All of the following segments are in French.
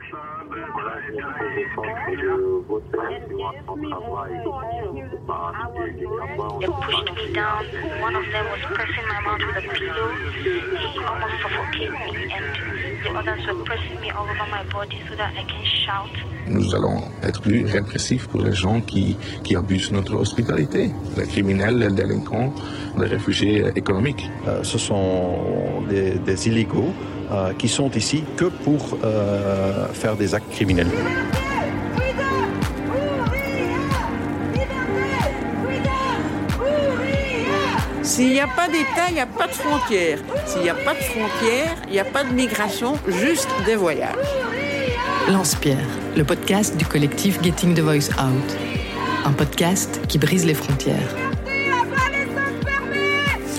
They pushed me down. One of them was pressing my mouth with a pillow. He almost suffocated me, and others were pressing me all over my body so that I can shout. Nous allons être plus répressifs pour les gens qui, qui abusent notre hospitalité, les criminels, les délinquants, les réfugiés économiques. Euh, ce sont des, des illégaux euh, qui sont ici que pour euh, faire des actes criminels. S'il n'y a pas d'État, il n'y a pas de frontières. S'il n'y a pas de frontières, il n'y a pas de migration, juste des voyages. Lance-Pierre, le podcast du collectif Getting the Voice Out. Un podcast qui brise les frontières.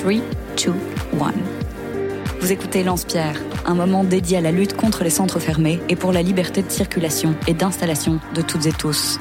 3, 2, 1. Vous écoutez Lance-Pierre, un moment dédié à la lutte contre les centres fermés et pour la liberté de circulation et d'installation de toutes et tous.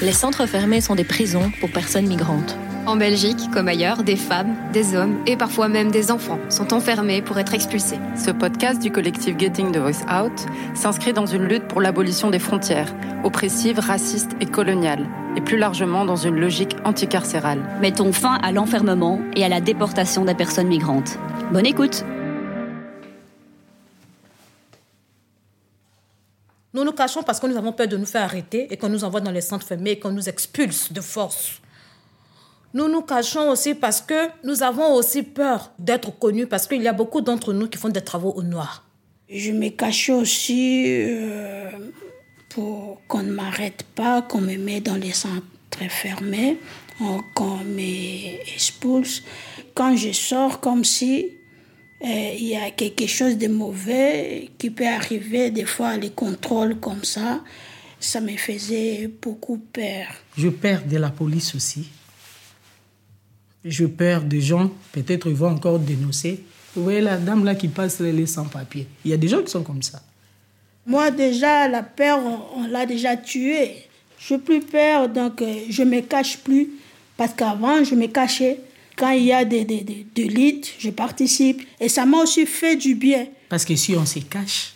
Les centres fermés sont des prisons pour personnes migrantes. En Belgique, comme ailleurs, des femmes, des hommes et parfois même des enfants sont enfermés pour être expulsés. Ce podcast du collectif Getting the Voice Out s'inscrit dans une lutte pour l'abolition des frontières, oppressives, racistes et coloniales, et plus largement dans une logique anticarcérale. Mettons fin à l'enfermement et à la déportation des personnes migrantes. Bonne écoute Nous nous cachons parce que nous avons peur de nous faire arrêter et qu'on nous envoie dans les centres fermés et qu'on nous expulse de force. Nous nous cachons aussi parce que nous avons aussi peur d'être connus parce qu'il y a beaucoup d'entre nous qui font des travaux au noir. Je me cache aussi euh, pour qu'on ne m'arrête pas, qu'on me met dans les centres fermés, qu'on m'expulse. Quand je sors, comme si euh, il y a quelque chose de mauvais qui peut arriver, des fois les contrôles comme ça, ça me faisait beaucoup peur. Je perds de la police aussi. Je perds des gens, peut-être ils vont encore dénoncer. Vous voyez la dame là qui passe les sans-papiers. Il y a des gens qui sont comme ça. Moi déjà, la peur, on, on l'a déjà tuée. Je n'ai plus peur, donc euh, je ne me cache plus. Parce qu'avant, je me cachais. Quand il y a des, des, des, des je participe. Et ça m'a aussi fait du bien. Parce que si on se cache,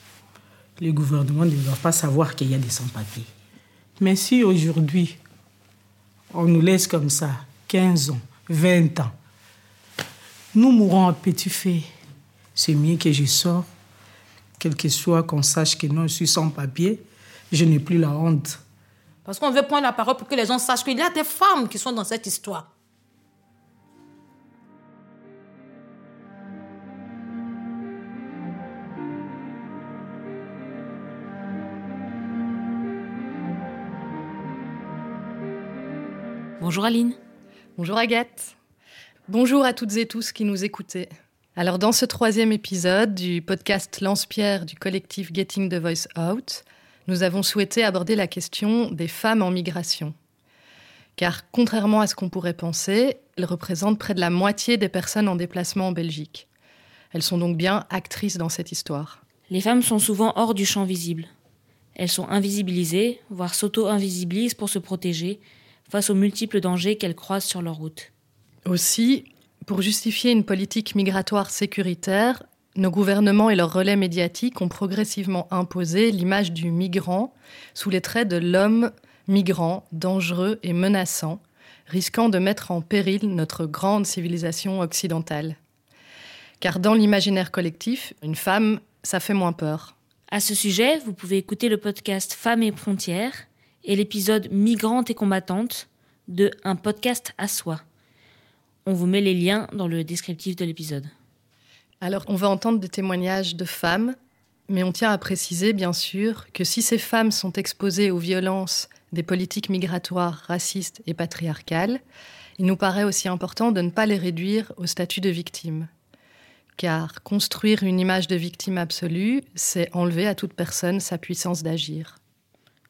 le gouvernement ne doit pas savoir qu'il y a des sans-papiers. Mais si aujourd'hui, on nous laisse comme ça, 15 ans, 20 ans, nous mourrons à petit feu. C'est mieux que je sors, quel que soit qu'on sache que non, je suis sans papier, je n'ai plus la honte. Parce qu'on veut prendre la parole pour que les gens sachent qu'il y a des femmes qui sont dans cette histoire. Bonjour Aline. Bonjour Agathe. Bonjour à toutes et tous qui nous écoutez. Alors dans ce troisième épisode du podcast Lance-Pierre du collectif Getting the Voice Out, nous avons souhaité aborder la question des femmes en migration. Car contrairement à ce qu'on pourrait penser, elles représentent près de la moitié des personnes en déplacement en Belgique. Elles sont donc bien actrices dans cette histoire. Les femmes sont souvent hors du champ visible. Elles sont invisibilisées, voire s'auto-invisibilisent pour se protéger face aux multiples dangers qu'elles croisent sur leur route. Aussi, pour justifier une politique migratoire sécuritaire, nos gouvernements et leurs relais médiatiques ont progressivement imposé l'image du migrant sous les traits de l'homme migrant, dangereux et menaçant, risquant de mettre en péril notre grande civilisation occidentale. Car dans l'imaginaire collectif, une femme, ça fait moins peur. À ce sujet, vous pouvez écouter le podcast Femmes et frontières et l'épisode Migrantes et combattantes de Un podcast à soi. On vous met les liens dans le descriptif de l'épisode. Alors, on va entendre des témoignages de femmes, mais on tient à préciser, bien sûr, que si ces femmes sont exposées aux violences des politiques migratoires racistes et patriarcales, il nous paraît aussi important de ne pas les réduire au statut de victime. Car construire une image de victime absolue, c'est enlever à toute personne sa puissance d'agir.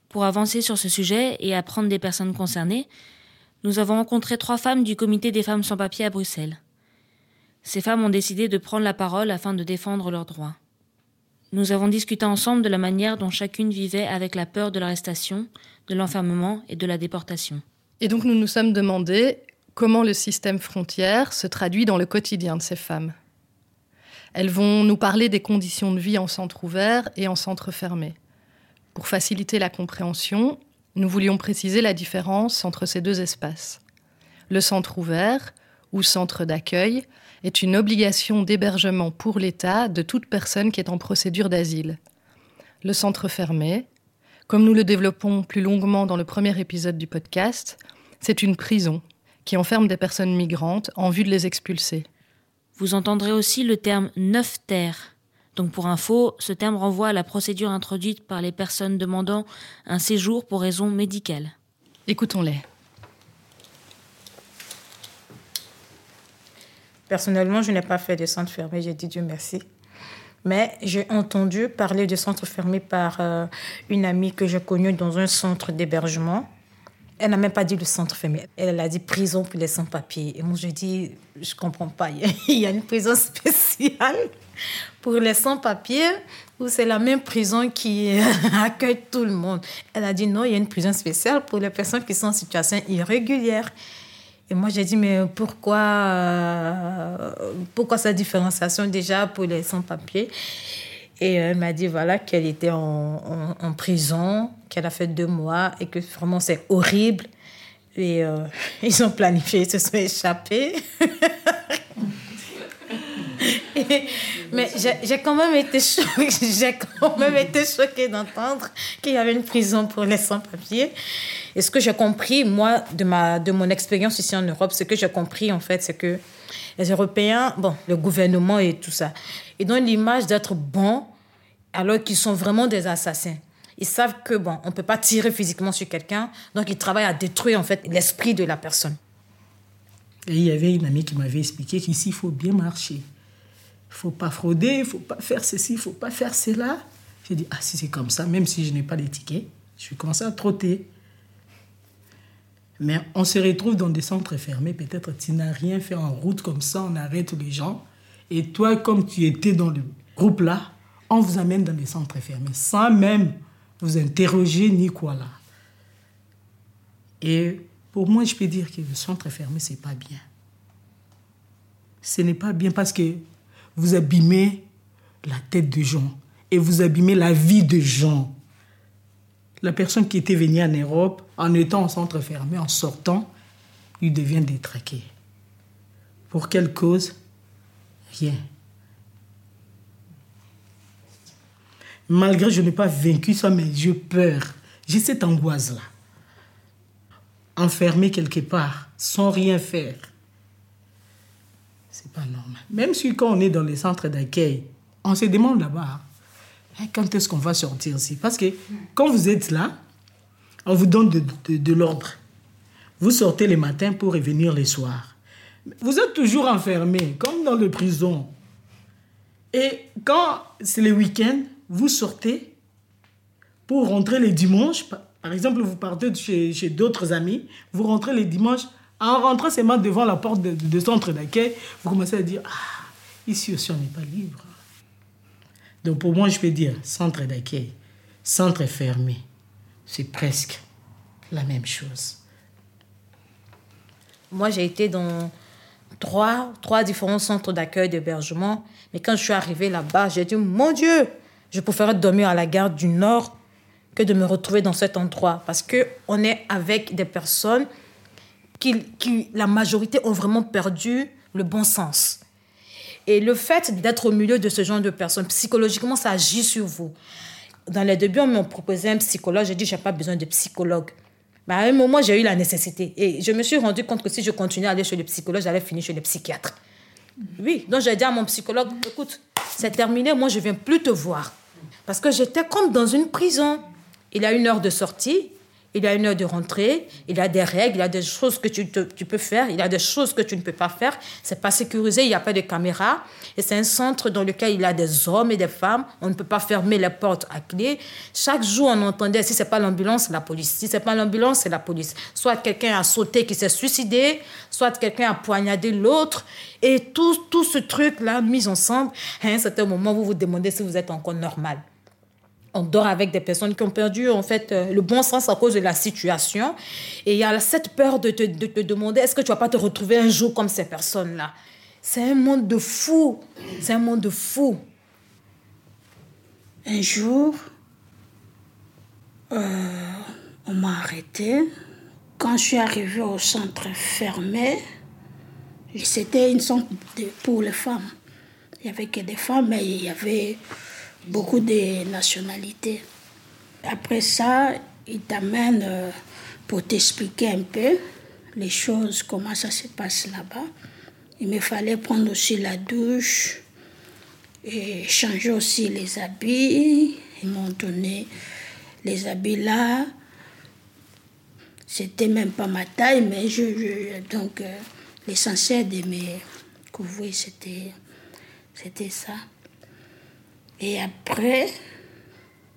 Pour avancer sur ce sujet et apprendre des personnes concernées, nous avons rencontré trois femmes du comité des femmes sans papier à Bruxelles. Ces femmes ont décidé de prendre la parole afin de défendre leurs droits. Nous avons discuté ensemble de la manière dont chacune vivait avec la peur de l'arrestation, de l'enfermement et de la déportation. Et donc nous nous sommes demandé comment le système frontière se traduit dans le quotidien de ces femmes. Elles vont nous parler des conditions de vie en centre ouvert et en centre fermé. Pour faciliter la compréhension, nous voulions préciser la différence entre ces deux espaces. Le centre ouvert, ou centre d'accueil, est une obligation d'hébergement pour l'État de toute personne qui est en procédure d'asile. Le centre fermé, comme nous le développons plus longuement dans le premier épisode du podcast, c'est une prison qui enferme des personnes migrantes en vue de les expulser. Vous entendrez aussi le terme neuf terre. Donc pour info, ce terme renvoie à la procédure introduite par les personnes demandant un séjour pour raison médicale. Écoutons-les. Personnellement, je n'ai pas fait de centre fermé, j'ai dit Dieu merci. Mais j'ai entendu parler de centre fermé par euh, une amie que j'ai connue dans un centre d'hébergement. Elle n'a même pas dit le centre fermé. Elle a dit prison pour les sans-papiers. Et moi, je dis, je ne comprends pas. Il y a une prison spéciale pour les sans-papiers ou c'est la même prison qui accueille tout le monde. Elle a dit non, il y a une prison spéciale pour les personnes qui sont en situation irrégulière. Et moi, j'ai dit, mais pourquoi, euh, pourquoi cette différenciation déjà pour les sans-papiers? Et elle m'a dit, voilà, qu'elle était en, prison, qu'elle a fait deux mois et que vraiment c'est horrible. Et euh, ils ont planifié, ils se sont échappés. mais j'ai quand même été choquée, j'ai quand même été choquée d'entendre qu'il y avait une prison pour les sans-papiers. Et ce que j'ai compris, moi, de, ma, de mon expérience ici en Europe, ce que j'ai compris, en fait, c'est que les Européens, bon, le gouvernement et tout ça, ils donnent l'image d'être bons alors qu'ils sont vraiment des assassins. Ils savent que, bon, on ne peut pas tirer physiquement sur quelqu'un, donc ils travaillent à détruire, en fait, l'esprit de la personne. Et il y avait une amie qui m'avait expliqué qu'ici, il faut bien marcher. Faut pas frauder, il faut pas faire ceci, il faut pas faire cela. J'ai dit, ah, si c'est comme ça, même si je n'ai pas les tickets, je suis commencé à trotter. Mais on se retrouve dans des centres fermés. Peut-être tu n'as rien fait en route comme ça, on arrête les gens. Et toi, comme tu étais dans le groupe là, on vous amène dans des centres fermés sans même vous interroger ni quoi là. Et pour moi, je peux dire que le centre fermé, c'est pas bien. Ce n'est pas bien parce que vous abîmez la tête de gens et vous abîmez la vie de gens. La personne qui était venue en Europe, en étant en centre fermé, en sortant, il devient détraqué. Pour quelle cause? Rien. Malgré que je n'ai pas vaincu ça, mais j'ai peur. J'ai cette angoisse-là. Enfermé quelque part, sans rien faire. C'est pas normal. Même si quand on est dans les centres d'accueil, on se demande là-bas, hein, quand est-ce qu'on va sortir ici? Parce que quand vous êtes là, on vous donne de, de l'ordre. Vous sortez les matins pour revenir les soirs. Vous êtes toujours enfermé, comme dans les prisons. Et quand c'est le week-end, vous sortez pour rentrer les dimanches. Par exemple, vous partez chez, chez d'autres amis, vous rentrez les dimanches. En rentrant seulement devant la porte de, centre d'accueil, vous commencez à dire Ah, ici aussi, on n'est pas libre. Donc, pour moi, je peux dire centre d'accueil, centre fermé, c'est presque la même chose. Moi, j'ai été dans trois, trois différents centres d'accueil d'hébergement. Mais quand je suis arrivée là-bas, j'ai dit, mon Dieu, je préférerais dormir à la gare du Nord que de me retrouver dans cet endroit. Parce qu'on est avec des personnes qui, qui, la majorité, ont vraiment perdu le bon sens. Et le fait d'être au milieu de ce genre de personnes, psychologiquement, ça agit sur vous. Dans les débuts, on m'a proposé un psychologue. J'ai dit, je n'ai pas besoin de psychologue. Mais à un moment, j'ai eu la nécessité. Et je me suis rendu compte que si je continuais à aller chez le psychologue, j'allais finir chez le psychiatre. Oui, donc j'ai dit à mon psychologue, écoute, c'est terminé, moi je viens plus te voir. Parce que j'étais comme dans une prison. Il a une heure de sortie, il a une heure de rentrée, il a des règles, il a des choses que tu, tu peux faire, il a des choses que tu ne peux pas faire. C'est pas sécurisé, il n'y a pas de caméra. Et c'est un centre dans lequel il y a des hommes et des femmes. On ne peut pas fermer les portes à clé. Chaque jour, on entendait, si c'est pas l'ambulance, c'est la police. Si c'est pas l'ambulance, c'est la police. Soit quelqu'un a sauté qui s'est suicidé, soit quelqu'un a poignardé l'autre. Et tout, tout ce truc-là, mis ensemble, à un certain moment, vous vous demandez si vous êtes encore normal on dort avec des personnes qui ont perdu en fait euh, le bon sens à cause de la situation. Et il y a cette peur de te, de te demander est-ce que tu vas pas te retrouver un jour comme ces personnes-là? C'est un monde de fous. C'est un monde fou. Un jour, euh, on m'a arrêté. Quand je suis arrivée au centre fermé, c'était une centre pour les femmes. Il n'y avait que des femmes, mais il y avait beaucoup de nationalités. Après ça, ils t'amènent euh, pour t'expliquer un peu les choses, comment ça se passe là-bas. Il me fallait prendre aussi la douche et changer aussi les habits. Ils m'ont donné les habits là. C'était même pas ma taille, mais je, donc euh, l'essentiel de mes couvrir, c'était, c'était ça. Et après,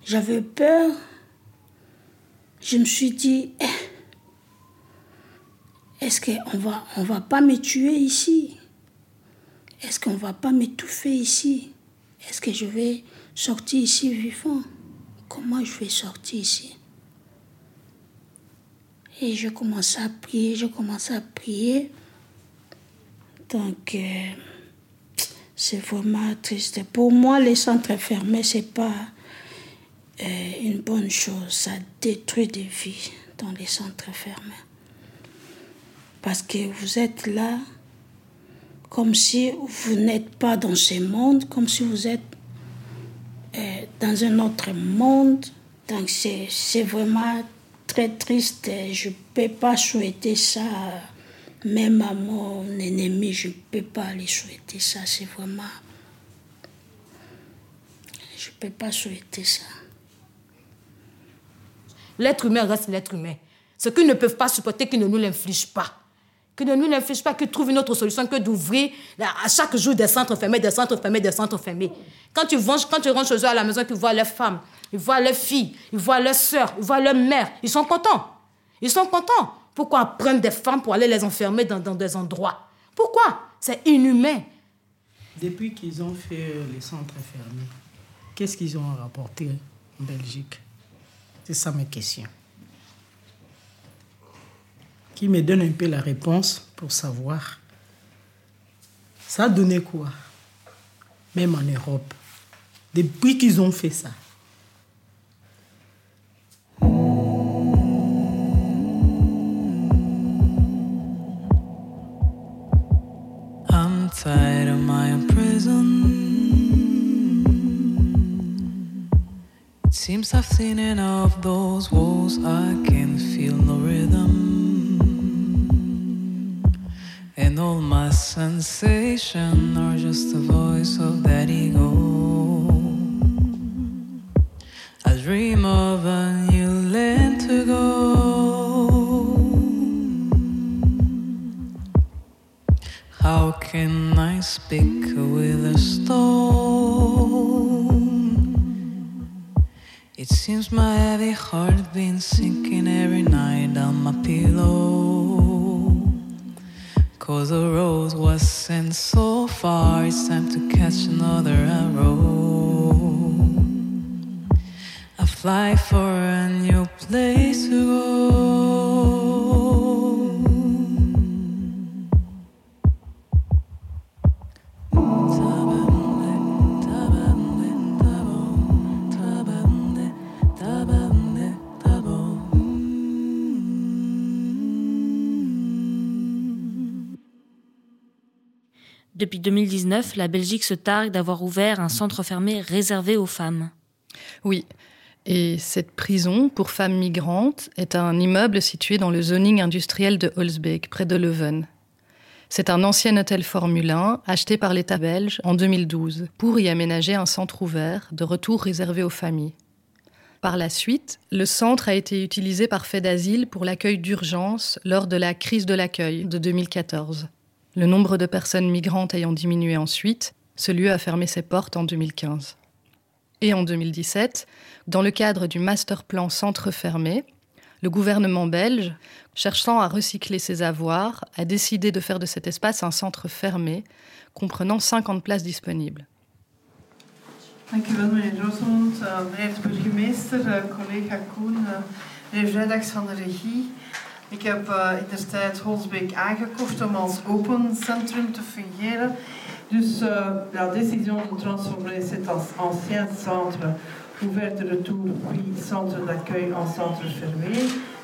j'avais peur. Je me suis dit, eh, est-ce qu'on va, on va pas me tuer ici? Est-ce qu'on va pas m'étouffer ici? Est-ce que je vais sortir ici vivant? Comment je vais sortir ici? Et je commençais à prier, je commençais à prier. Donc, euh, c'est vraiment triste. Pour moi, les centres fermés, c'est pas euh, une bonne chose. Ça détruit des vies dans les centres fermés. Parce que vous êtes là comme si vous n'êtes pas dans ce monde, comme si vous êtes euh, dans un autre monde. Donc c'est vraiment très triste. Je ne peux pas souhaiter ça, même à mon ennemi, je ne peux pas lui souhaiter ça. C'est vraiment... Je ne peux pas souhaiter ça. L'être humain reste l'être humain. Ce qu'ils ne peuvent pas supporter, qu'ils ne nous l'infligent pas que ne nous n'inflige pas, que trouve une autre solution que d'ouvrir à chaque jour des centres fermés, des centres fermés, des centres fermés. Quand tu, rentres, quand tu rentres chez eux à la maison, tu vois leurs femmes, ils voient leurs filles, ils voient leurs soeurs, ils voient leurs mères, ils sont contents. Ils sont contents. Pourquoi prendre des femmes pour aller les enfermer dans, des endroits? Pourquoi? C'est inhumain. Depuis qu'ils ont fait les centres fermés, qu'est-ce qu'ils ont rapporté en Belgique? C'est ça ma question qui me donne un peu la réponse pour savoir. Ça a donné quoi? Même en Europe. Depuis qu'ils ont fait ça. Seems I've seen enough those walls. I can feel no rhythm. And all my sensations are just the voice of that ego. Depuis 2019, la Belgique se targue d'avoir ouvert un centre fermé réservé aux femmes. Oui. Et cette prison pour femmes migrantes est un immeuble situé dans le zoning industriel de Holzbeek, près de Leuven. C'est un ancien hôtel Formule 1 acheté par l'État belge en 2012 pour y aménager un centre ouvert de retour réservé aux familles. Par la suite, le centre a été utilisé par fait d'asile pour l'accueil d'urgence lors de la crise de l'accueil de 2014. Le nombre de personnes migrantes ayant diminué ensuite, ce lieu a fermé ses portes en 2015. Et en 2017, dans le cadre du master plan centre fermé, le gouvernement belge, cherchant à recycler ses avoirs, a décidé de faire de cet espace un centre fermé, comprenant 50 places disponibles. De. Ik heb uh, in de tijd Holsbeek aangekocht om als open centrum te fungeren. Dus uh, la décision de transformer cet ancien centre ouvert de retour puis centre d'accueil en centre fermé,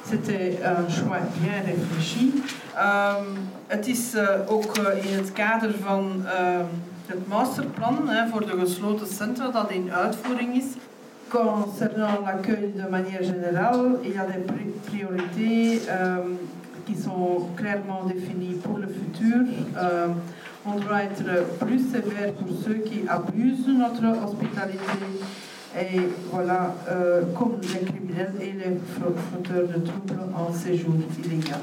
c'était een choix bien réfléchi. Um, het is ook in het kader van uh, het masterplan hè, voor de gesloten centra dat in uitvoering is. Concernant l'accueil de manière générale, il y a des priorités um, qui sont clairement définies pour le futur. Um, on doit être plus sévère pour ceux qui abusent de notre hospitalité et voilà, euh, comme les criminels et les fauteurs de troubles en séjour illégal.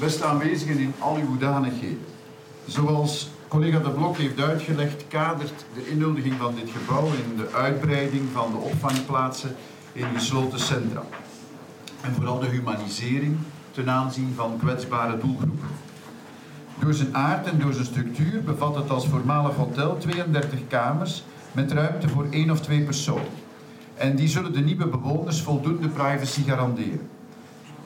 Beste in al uw. Zoals collega De Blok heeft uitgelegd, kadert de inhuldiging van dit gebouw in de uitbreiding van de opvangplaatsen in gesloten centra. En vooral de humanisering ten aanzien van kwetsbare doelgroepen. Door zijn aard en door zijn structuur bevat het als voormalig hotel 32 kamers met ruimte voor één of twee personen. En die zullen de nieuwe bewoners voldoende privacy garanderen.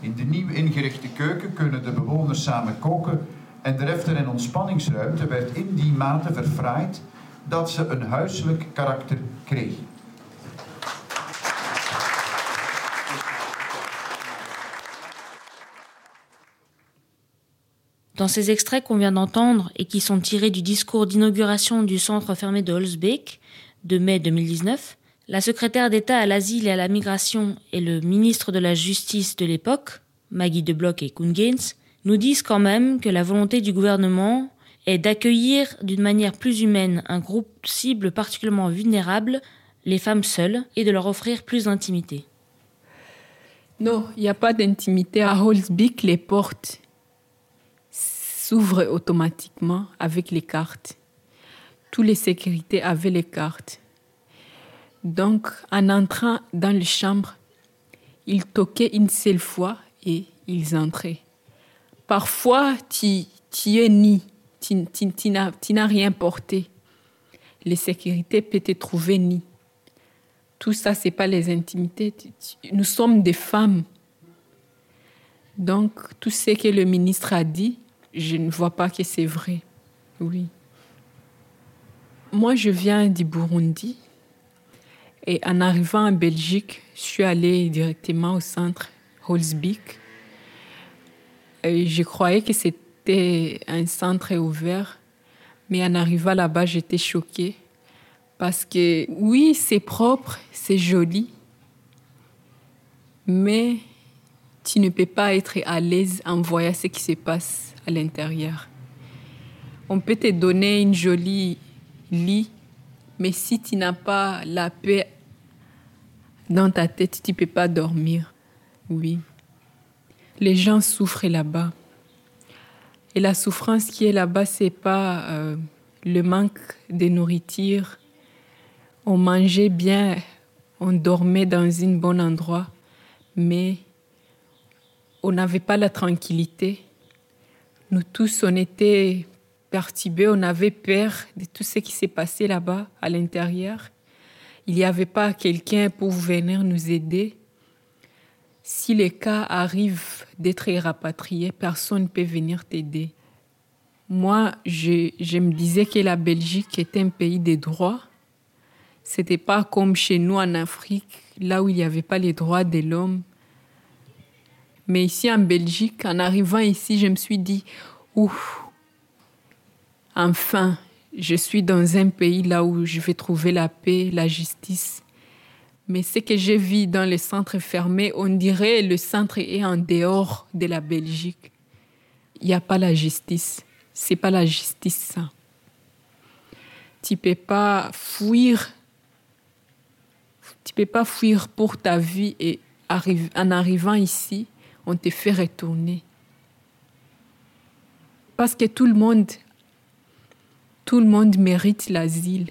In de nieuw ingerichte keuken kunnen de bewoners samen koken en de refter- en ontspanningsruimte werd in die mate verfraaid dat ze karakter kregen. Dans ces extraits qu'on vient d'entendre et qui sont tirés du discours d'inauguration du centre fermé de Holzbeek de mai 2019, la secrétaire d'État à l'asile et à la migration et le ministre de la Justice de l'époque, Maggie de Bloch et Gaines, nous disent quand même que la volonté du gouvernement est d'accueillir d'une manière plus humaine un groupe cible particulièrement vulnérable, les femmes seules, et de leur offrir plus d'intimité. Non, il n'y a pas d'intimité. À Holzbeek, les portes s'ouvre automatiquement avec les cartes. Tous les sécurités avaient les cartes. Donc, en entrant dans les chambres, ils toquaient une seule fois et ils entraient. Parfois, tu, tu es ni, tu, tu, tu n'as rien porté. Les sécurités peuvent te trouver ni. Tout ça, c'est pas les intimités. Nous sommes des femmes. Donc, tout ce que le ministre a dit, je ne vois pas que c'est vrai. Oui. Moi, je viens du Burundi. Et en arrivant en Belgique, je suis allée directement au centre Holzbeek. Je croyais que c'était un centre ouvert. Mais en arrivant là-bas, j'étais choquée. Parce que oui, c'est propre, c'est joli. Mais tu ne peux pas être à l'aise en voyant ce qui se passe à l'intérieur. On peut te donner une jolie lit, mais si tu n'as pas la paix dans ta tête, tu ne peux pas dormir. Oui. Les gens souffrent là-bas. Et la souffrance qui est là-bas, c'est pas euh, le manque de nourriture. On mangeait bien, on dormait dans un bon endroit, mais on n'avait pas la tranquillité. Nous tous, on était perturbés, on avait peur de tout ce qui s'est passé là-bas, à l'intérieur. Il n'y avait pas quelqu'un pour venir nous aider. Si le cas arrive d'être rapatrié, personne ne peut venir t'aider. Moi, je, je, me disais que la Belgique était un pays des droits. C'était pas comme chez nous en Afrique, là où il n'y avait pas les droits de l'homme. Mais ici en Belgique, en arrivant ici, je me suis dit, ouf, enfin, je suis dans un pays là où je vais trouver la paix, la justice. Mais ce que j'ai vu dans les centres fermés, on dirait le centre est en dehors de la Belgique. Il n'y a pas la justice. C'est pas la justice, ça. Tu peux pas fuir. Tu peux pas fuir pour ta vie et en arrivant ici, on te fait retourner. Parce que tout le monde, tout le monde mérite l'asile.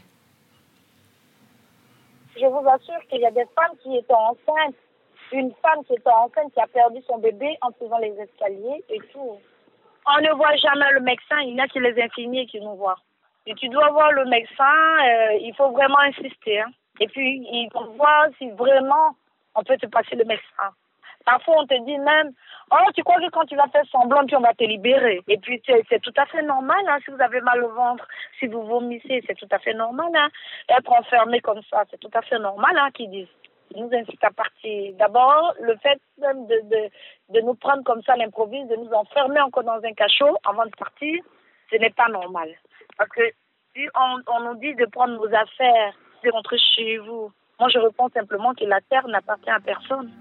Je vous assure qu'il y a des femmes qui étaient enceintes. Une femme qui était enceinte qui a perdu son bébé en faisant les escaliers et tout. On ne voit jamais le médecin, il n'y a que les infirmiers qui nous voient. Et tu dois voir le médecin, euh, il faut vraiment insister. Hein. Et puis, il faut voir si vraiment on peut te passer le médecin. Parfois, on te dit même, oh, tu crois que quand tu vas faire semblant, puis on va te libérer. Et puis, c'est tout à fait normal, hein, si vous avez mal au ventre, si vous vomissez, c'est tout à fait normal, hein. Être enfermé comme ça, c'est tout à fait normal, hein, qu'ils disent. Ils nous incitent à partir. D'abord, le fait même de, de, de nous prendre comme ça à l'improviste, de nous enfermer encore dans un cachot avant de partir, ce n'est pas normal. Parce que si on, on nous dit de prendre nos affaires, de rentrer chez vous, moi je réponds simplement que la terre n'appartient à personne.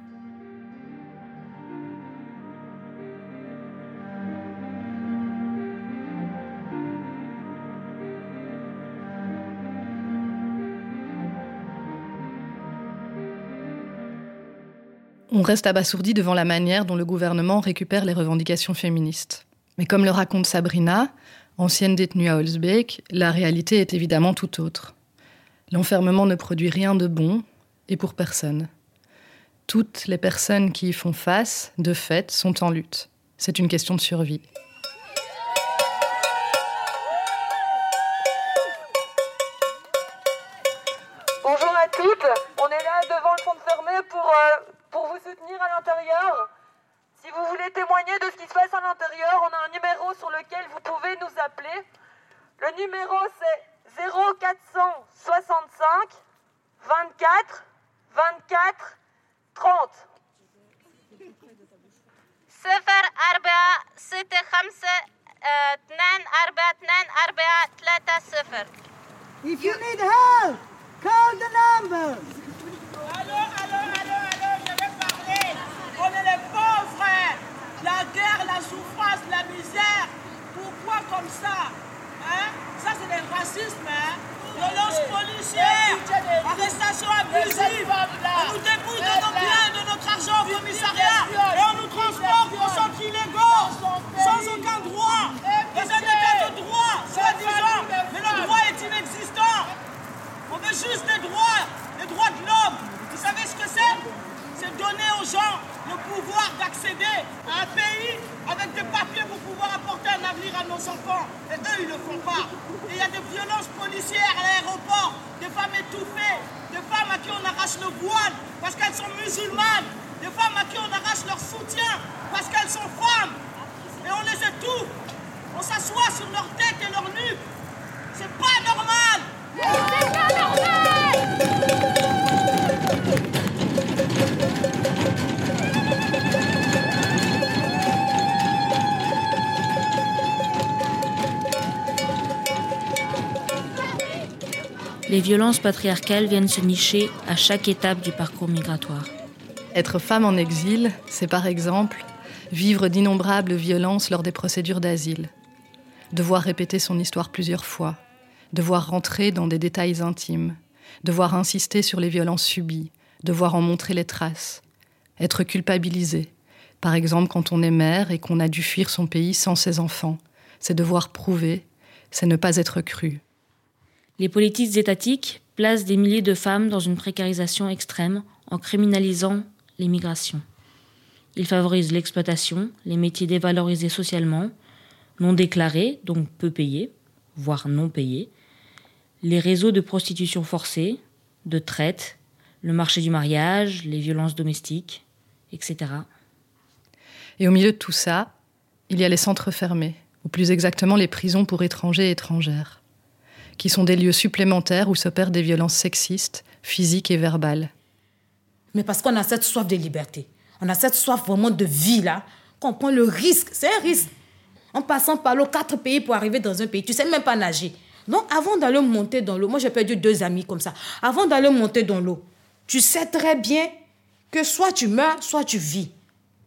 On reste abasourdi devant la manière dont le gouvernement récupère les revendications féministes. Mais comme le raconte Sabrina, ancienne détenue à Holzbeek, la réalité est évidemment tout autre. L'enfermement ne produit rien de bon, et pour personne. Toutes les personnes qui y font face, de fait, sont en lutte. C'est une question de survie. ce qui se passe à l'intérieur, on a un numéro sur lequel vous pouvez nous appeler. Le numéro c'est 0465 24 24 30. صفر أربعة ستة خمسة آه، اثنان أربعة اثنان أربعة ثلاثة صفر If you need help, call the number. Allô, allô, allô, allô, je vais parler. On est les pauvres. La guerre, la souffrance, la misère. Pourquoi comme ça hein? Ça, c'est des racismes. Hein? Violence policière, arrestation abusive. On nous débouille de nos biens, de notre argent au commissariat. Et on nous transporte aux centres illégaux, sans aucun droit. Vous êtes état de droit, soi-disant. Mais le droit est inexistant. On veut juste des droits, les droits de l'homme. Vous savez ce que c'est C'est donner gens le pouvoir d'accéder à un pays avec des papiers pour pouvoir apporter un avenir à nos enfants. Et eux, ils ne le font pas. Et il y a des violences policières à l'aéroport, des femmes étouffées, des femmes à qui on arrache le voile parce qu'elles sont musulmanes, des femmes à qui on arrache leur soutien parce qu'elles sont femmes. Et on les étouffe. On s'assoit sur leur tête et leur nuque. C'est pas normal. Les violences patriarcales viennent se nicher à chaque étape du parcours migratoire. Être femme en exil, c'est par exemple vivre d'innombrables violences lors des procédures d'asile, devoir répéter son histoire plusieurs fois, devoir rentrer dans des détails intimes, devoir insister sur les violences subies, devoir en montrer les traces, être culpabilisé, par exemple quand on est mère et qu'on a dû fuir son pays sans ses enfants, c'est devoir prouver, c'est ne pas être cru. Les politiques étatiques placent des milliers de femmes dans une précarisation extrême en criminalisant les. Ils favorisent l'exploitation, les métiers dévalorisés socialement, non déclarés, donc peu payés, voire non payés, les réseaux de prostitution forcée, de traite, le marché du mariage, les violences domestiques, etc. Et au milieu de tout ça, il y a les centres fermés, ou plus exactement les prisons pour étrangers et étrangères, qui sont des lieux supplémentaires où s'opèrent des violences sexistes, physiques et verbales. Mais parce qu'on a cette soif de liberté, on a cette soif vraiment de vie là, qu'on prend le risque. C'est un risque. En passant par l'eau, quatre pays pour arriver dans un pays, tu sais même pas nager. Donc avant d'aller monter dans l'eau, moi j'ai perdu deux amis comme ça. Avant d'aller monter dans l'eau, tu sais très bien que soit tu meurs, soit tu vis.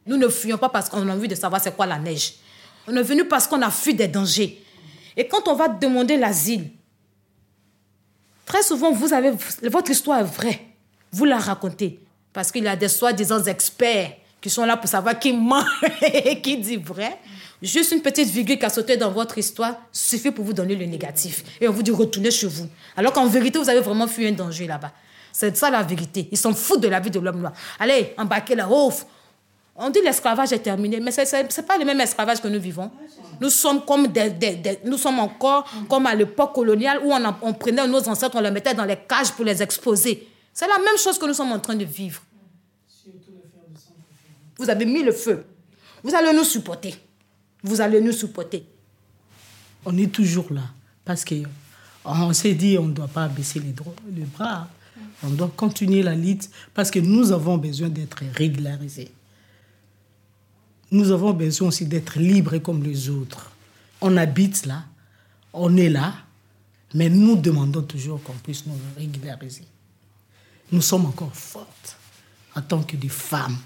Nous ne fuyons pas parce qu'on a envie de savoir c'est quoi la neige. On est venu parce qu'on a fui des dangers. Et quand on va demander l'asile, très souvent, vous avez, votre histoire est vraie. Vous la racontez. Parce qu'il y a des soi-disant experts qui sont là pour savoir qui ment et qui dit vrai. Juste une petite virgule qui a sauté dans votre histoire suffit pour vous donner le négatif. Et on vous dit retournez chez vous. Alors qu'en vérité, vous avez vraiment fui un danger là-bas. C'est ça la vérité. Ils s'en foutent de la vie de l'homme noir. Allez, embarquez la ouf. On dit l'esclavage est terminé, mais ce n'est pas le même esclavage que nous vivons. Nous sommes, comme des, des, nous sommes encore comme à l'époque coloniale où on, on prenait nos ancêtres, on les mettait dans les cages pour les exposer. C'est la même chose que nous sommes en train de vivre. Vous avez mis le feu. Vous allez nous supporter. Vous allez nous supporter. On est toujours là parce que on s'est dit on ne doit pas baisser les bras. On doit continuer la lutte parce que nous avons besoin d'être régularisés. Nous avons besoin aussi d'être libres comme les autres. On habite là, on est là, mais nous demandons toujours qu'on puisse nous régulariser. Nous sommes encore fortes en tant que des femmes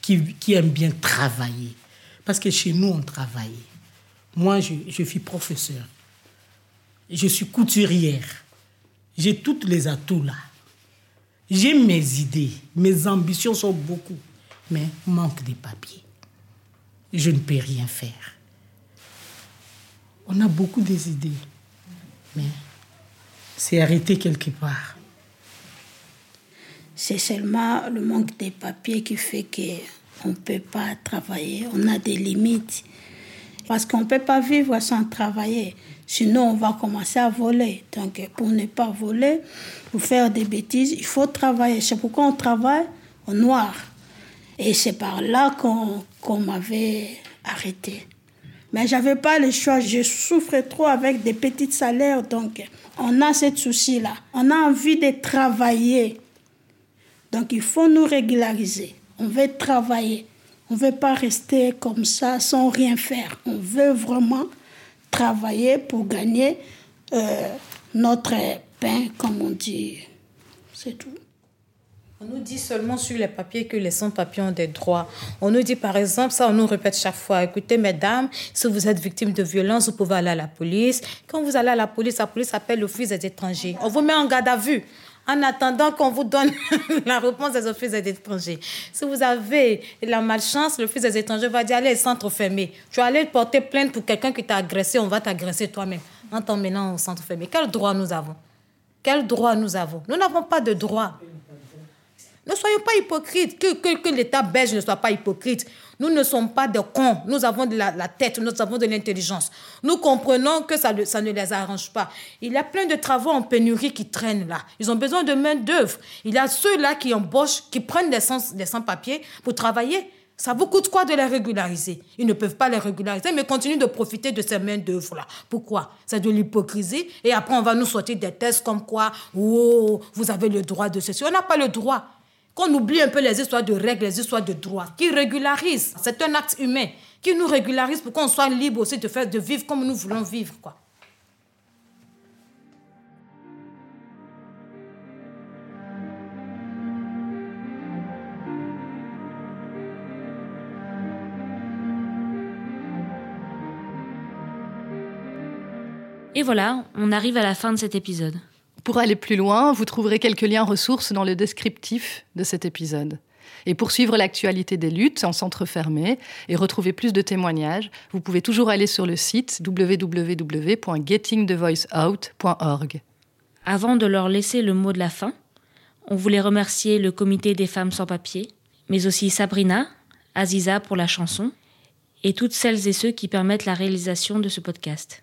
qui, qui aiment bien travailler. Parce que chez nous, on travaille. Moi, je, je suis professeur. Je suis couturière. J'ai tous les atouts là. J'ai mes idées. Mes ambitions sont beaucoup. Mais manque de papiers. Je ne peux rien faire. On a beaucoup des idées. Mais c'est arrêté quelque part. C'est seulement le manque de papiers qui fait qu'on ne peut pas travailler. On a des limites. Parce qu'on ne peut pas vivre sans travailler. Sinon, on va commencer à voler. Donc, pour ne pas voler, pour faire des bêtises, il faut travailler. C'est pourquoi on travaille au noir. Et c'est par là qu'on m'avait arrêté. Mais je n'avais pas le choix. Je souffrais trop avec des petits salaires. Donc, on a ce souci-là. On a envie de travailler. Donc, il faut nous régulariser. On veut travailler. On ne veut pas rester comme ça sans rien faire. On veut vraiment travailler pour gagner euh, notre pain, comme on dit. C'est tout. On nous dit seulement sur les papiers que les sans-papiers ont des droits. On nous dit par exemple, ça on nous répète chaque fois, écoutez mesdames, si vous êtes victime de violence, vous pouvez aller à la police. Quand vous allez à la police, la police appelle l'office des étrangers. On vous met en garde à vue en attendant qu'on vous donne la réponse des offices des étrangers. Si vous avez la malchance, l'office des étrangers va dire, allez, centre fermé. Tu vas aller porter plainte pour quelqu'un qui t'a agressé, on va t'agresser toi-même en t'emmenant au centre fermé. Quel droit nous avons? Quel droit nous avons? Nous n'avons pas de droit. Ne soyons pas hypocrites, que, que, l'État belge ne soit pas hypocrite. Nous ne sommes pas des cons, nous avons de la, tête, nous avons de l'intelligence. Nous comprenons que ça, ça ne les arrange pas. Il y a plein de travaux en pénurie qui traînent là. Ils ont besoin de main-d'œuvre. Il y a ceux-là qui embauchent, qui prennent des sans- sans-papiers pour travailler. Ça vous coûte quoi de les régulariser? Ils ne peuvent pas les régulariser, mais continuent de profiter de ces mains-d'œuvre-là. Pourquoi? C'est de l'hypocrisie. Et après, on va nous sortir des tests comme quoi, oh, vous avez le droit de ceci. On n'a pas le droit. Qu'on oublie un peu les histoires de règles, les histoires de droits, qui régularisent. C'est un acte humain qui nous régularise pour qu'on soit libre aussi de de vivre comme nous voulons vivre, quoi. Et voilà, on arrive à la fin de cet épisode. Pour aller plus loin, vous trouverez quelques liens ressources dans le descriptif de cet épisode. Et pour suivre l'actualité des luttes en centre fermé et retrouver plus de témoignages, vous pouvez toujours aller sur le site www.gettingthevoiceout.org. Avant de leur laisser le mot de la fin, on voulait remercier le comité des femmes sans papier, mais aussi Sabrina, Aziza pour la chanson, et toutes celles et ceux qui permettent la réalisation de ce podcast.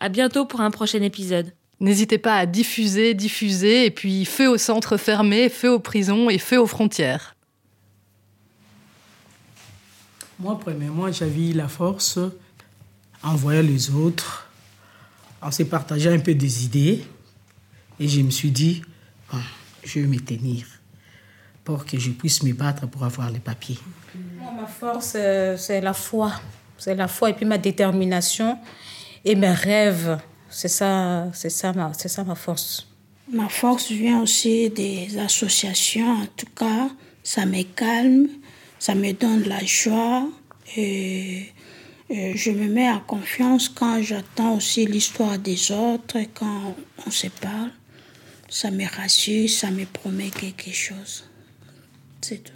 À bientôt pour un prochain épisode. N'hésitez pas à diffuser, diffuser, et puis feu au centre fermé, feu aux prisons et feu aux frontières. Moi, premièrement, j'avais eu la force en voyant les autres, en se partageant un peu des idées. Et je me suis dit, bon, je vais me tenir pour que je puisse me battre pour avoir les papiers. Moi, ma force, euh, c'est la foi. C'est la foi et puis ma détermination et mes rêves. C'est ça, c'est ça, ma, c'est ça ma force. Ma force vient aussi des associations. En tout cas, ça me calme, ça me donne de la joie. Et, je me mets en confiance quand j'entends aussi l'histoire des autres, et quand on se parle. Ça me rassure, ça me promet quelque chose. C'est tout.